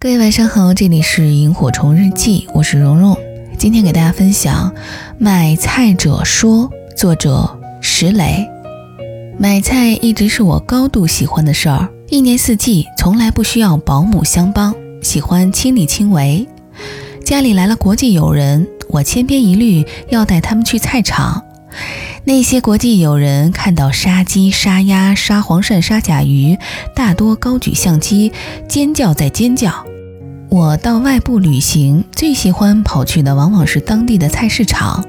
各位晚上好，这里是萤火虫日记，我是蓉蓉。今天给大家分享《买菜者说》，作者石磊。买菜一直是我高度喜欢的事儿，一年四季从来不需要保姆相帮，喜欢亲力亲为。家里来了国际友人，我千篇一律要带他们去菜场。那些国际友人看到杀鸡、杀鸭、杀黄鳝、杀甲鱼，大多高举相机，尖叫在尖叫。我到外部旅行，最喜欢跑去的往往是当地的菜市场。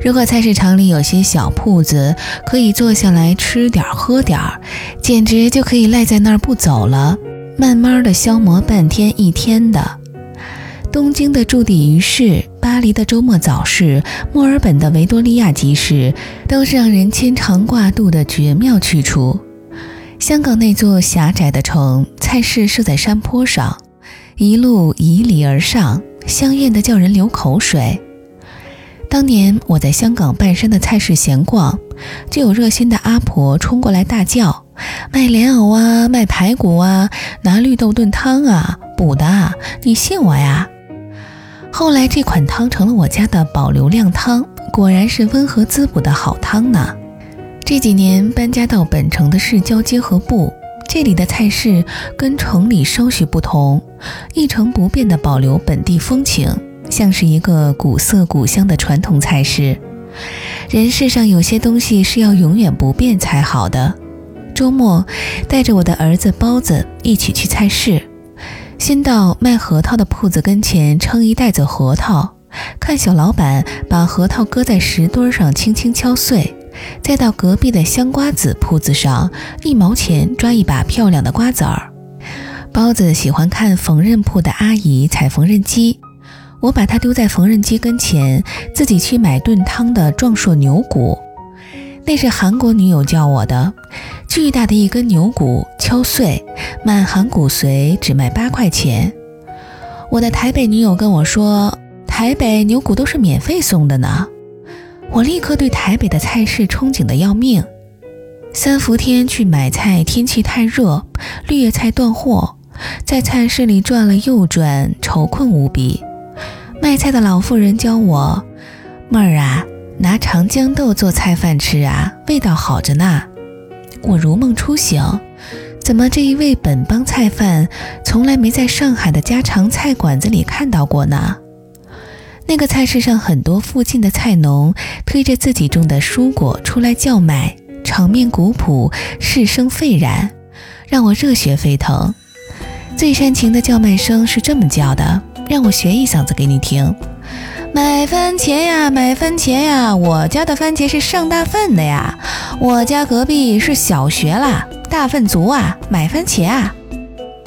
如果菜市场里有些小铺子，可以坐下来吃点喝点儿，简直就可以赖在那儿不走了，慢慢的消磨半天一天的。东京的筑底鱼市、巴黎的周末早市、墨尔本的维多利亚集市，都是让人牵肠挂肚的绝妙去处。香港那座狭窄的城，菜市设在山坡上。一路迤逦而上，香艳的叫人流口水。当年我在香港半山的菜市闲逛，就有热心的阿婆冲过来大叫：“卖莲藕啊，卖排骨啊，拿绿豆炖汤啊，补的啊，你信我呀！”后来这款汤成了我家的保留靓汤，果然是温和滋补的好汤呢。这几年搬家到本城的市郊结合部。这里的菜市跟城里稍许不同，一成不变地保留本地风情，像是一个古色古香的传统菜市。人世上有些东西是要永远不变才好的。周末带着我的儿子包子一起去菜市，先到卖核桃的铺子跟前称一袋子核桃，看小老板把核桃搁在石墩上轻轻敲碎。再到隔壁的香瓜子铺子上，一毛钱抓一把漂亮的瓜子儿。包子喜欢看缝纫铺的阿姨踩缝纫机，我把它丢在缝纫机跟前，自己去买炖汤的壮硕牛骨。那是韩国女友教我的，巨大的一根牛骨敲碎，满含骨髓只卖八块钱。我的台北女友跟我说，台北牛骨都是免费送的呢。我立刻对台北的菜市憧憬的要命。三伏天去买菜，天气太热，绿叶菜断货，在菜市里转了又转，愁困无比。卖菜的老妇人教我：“妹儿啊，拿长江豆做菜饭吃啊，味道好着呢。”我如梦初醒，怎么这一味本帮菜饭，从来没在上海的家常菜馆子里看到过呢？那个菜市上，很多附近的菜农推着自己种的蔬果出来叫卖，场面古朴，市声沸然，让我热血沸腾。最煽情的叫卖声是这么叫的，让我学一嗓子给你听：买番茄呀，买番茄呀，我家的番茄是上大粪的呀，我家隔壁是小学啦，大粪足啊，买番茄啊！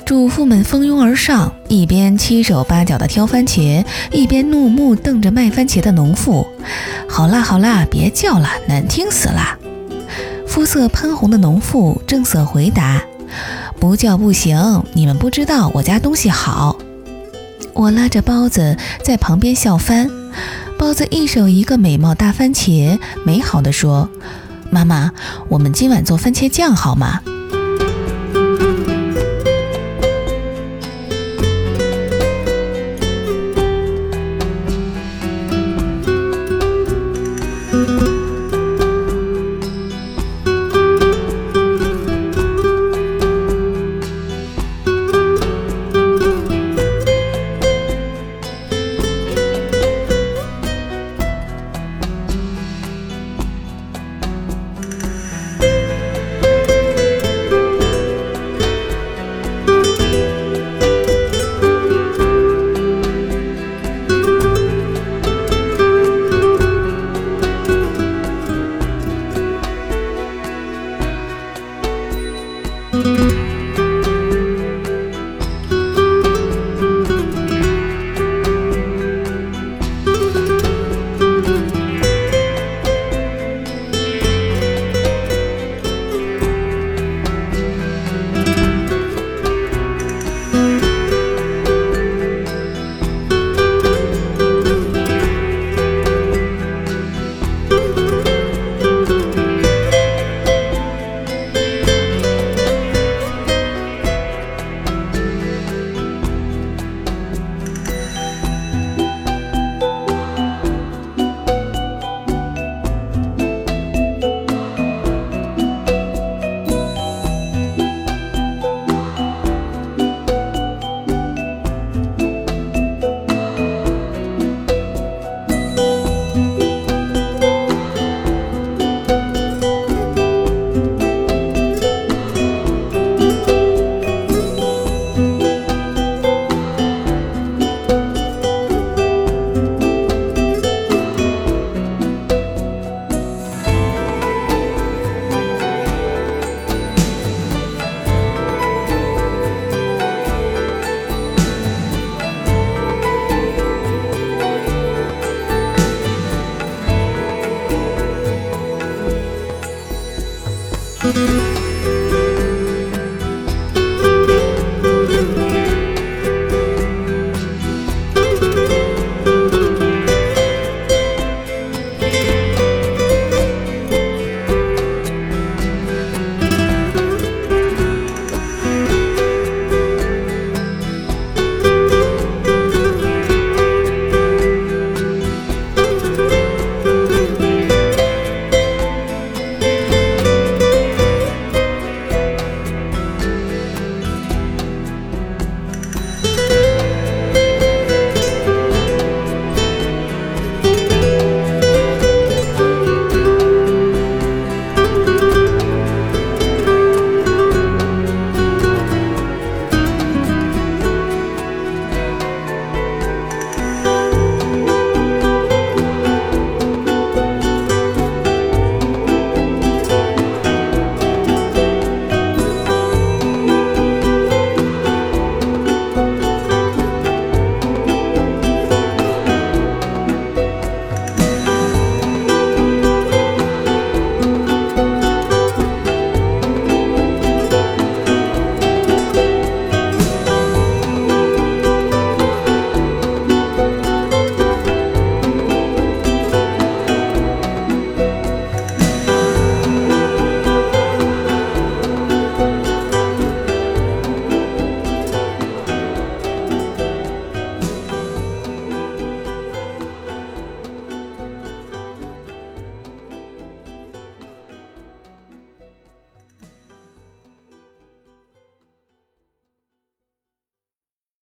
主妇们蜂拥而上，一边七手八脚地挑番茄，一边怒目瞪着卖番茄的农妇。好啦好啦，别叫了，难听死了！肤色喷红的农妇正色回答：“不叫不行，你们不知道我家东西好。”我拉着包子在旁边笑翻。包子一手一个美貌大番茄，美好地说：“妈妈，我们今晚做番茄酱好吗？”